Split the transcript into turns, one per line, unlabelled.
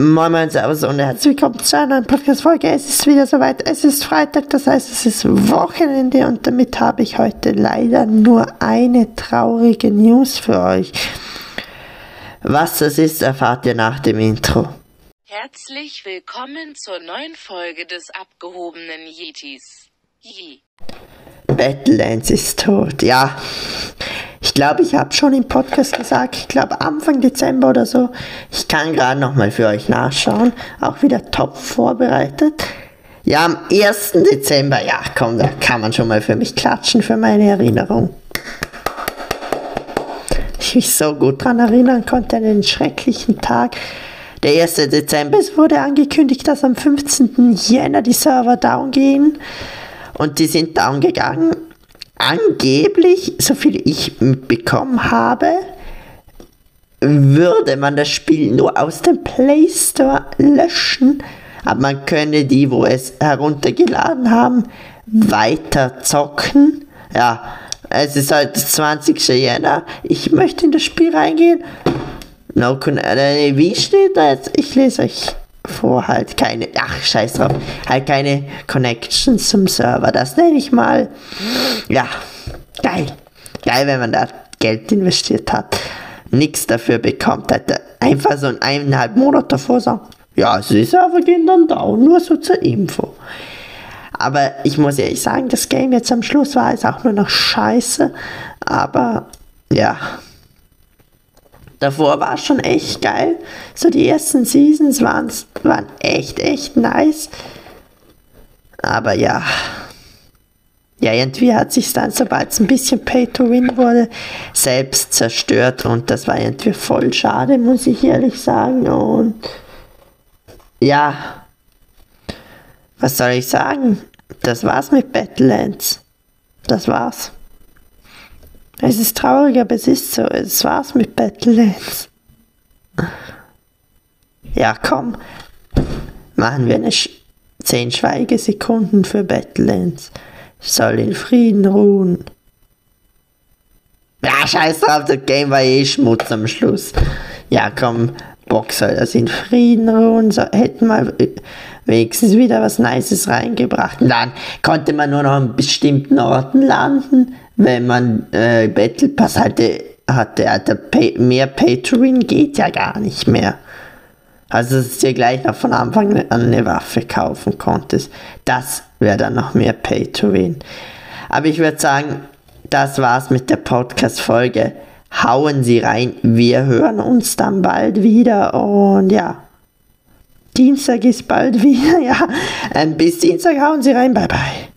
Moin Moin Servus und herzlich willkommen zu einer neuen Podcast-Folge. Es ist wieder soweit, es ist Freitag, das heißt es ist Wochenende und damit habe ich heute leider nur eine traurige News für euch. Was das ist, erfahrt ihr nach dem Intro.
Herzlich willkommen zur neuen Folge des abgehobenen Yetis. Yee.
Battlelands ist tot, ja. Ich glaube, ich habe schon im Podcast gesagt, ich glaube Anfang Dezember oder so. Ich kann gerade nochmal für euch nachschauen. Auch wieder top vorbereitet. Ja, am 1. Dezember, ja, komm, da kann man schon mal für mich klatschen, für meine Erinnerung. Ich mich so gut daran erinnern konnte an den schrecklichen Tag. Der 1. Dezember, es wurde angekündigt, dass am 15. Jänner die Server down gehen. Und die sind down gegangen angeblich, so viel ich mitbekommen habe, würde man das Spiel nur aus dem Play Store löschen, aber man könne die, wo es heruntergeladen haben, weiter zocken. Ja, es ist halt 20. Jänner. Ich möchte in das Spiel reingehen. No, äh, wie steht da jetzt? Ich lese euch vor, halt keine, ach scheiß drauf, halt keine Connections zum Server. Das nenne ich mal, ja, geil. Geil, wenn man da Geld investiert hat, nichts dafür bekommt, hätte einfach so ein eineinhalb Monat davor sagen, ja, die Server gehen dann down, nur so zur Info. Aber ich muss ehrlich sagen, das Game jetzt am Schluss war jetzt auch nur noch scheiße. Aber ja, Davor war es schon echt geil. So die ersten Seasons waren, waren echt, echt nice. Aber ja. Ja, irgendwie hat sich dann, sobald es ein bisschen Pay to Win wurde, selbst zerstört und das war irgendwie voll schade, muss ich ehrlich sagen. Und ja, was soll ich sagen? Das war's mit Battlelands. Das war's. Es ist traurig, aber es ist so. Es war's mit Battlelands. Ja, komm. Machen wir eine Sch 10 Schweigesekunden für Battlelands. Ich soll in Frieden ruhen. Ja, scheiß drauf, das Game war eh Schmutz am Schluss. Ja, komm, Bock soll das in Frieden ruhen. So, hätten wir wenigstens wieder was Nices reingebracht. Und dann konnte man nur noch an bestimmten Orten landen wenn man äh, Battle Pass hatte, hatte, hatte Pay, mehr Pay to Win geht ja gar nicht mehr. Also, dass du dir gleich noch von Anfang an eine Waffe kaufen konntest. Das wäre dann noch mehr Pay to Win. Aber ich würde sagen, das war's mit der Podcast-Folge. Hauen Sie rein. Wir hören uns dann bald wieder und ja. Dienstag ist bald wieder, ja. Bis Dienstag hauen Sie rein. Bye bye.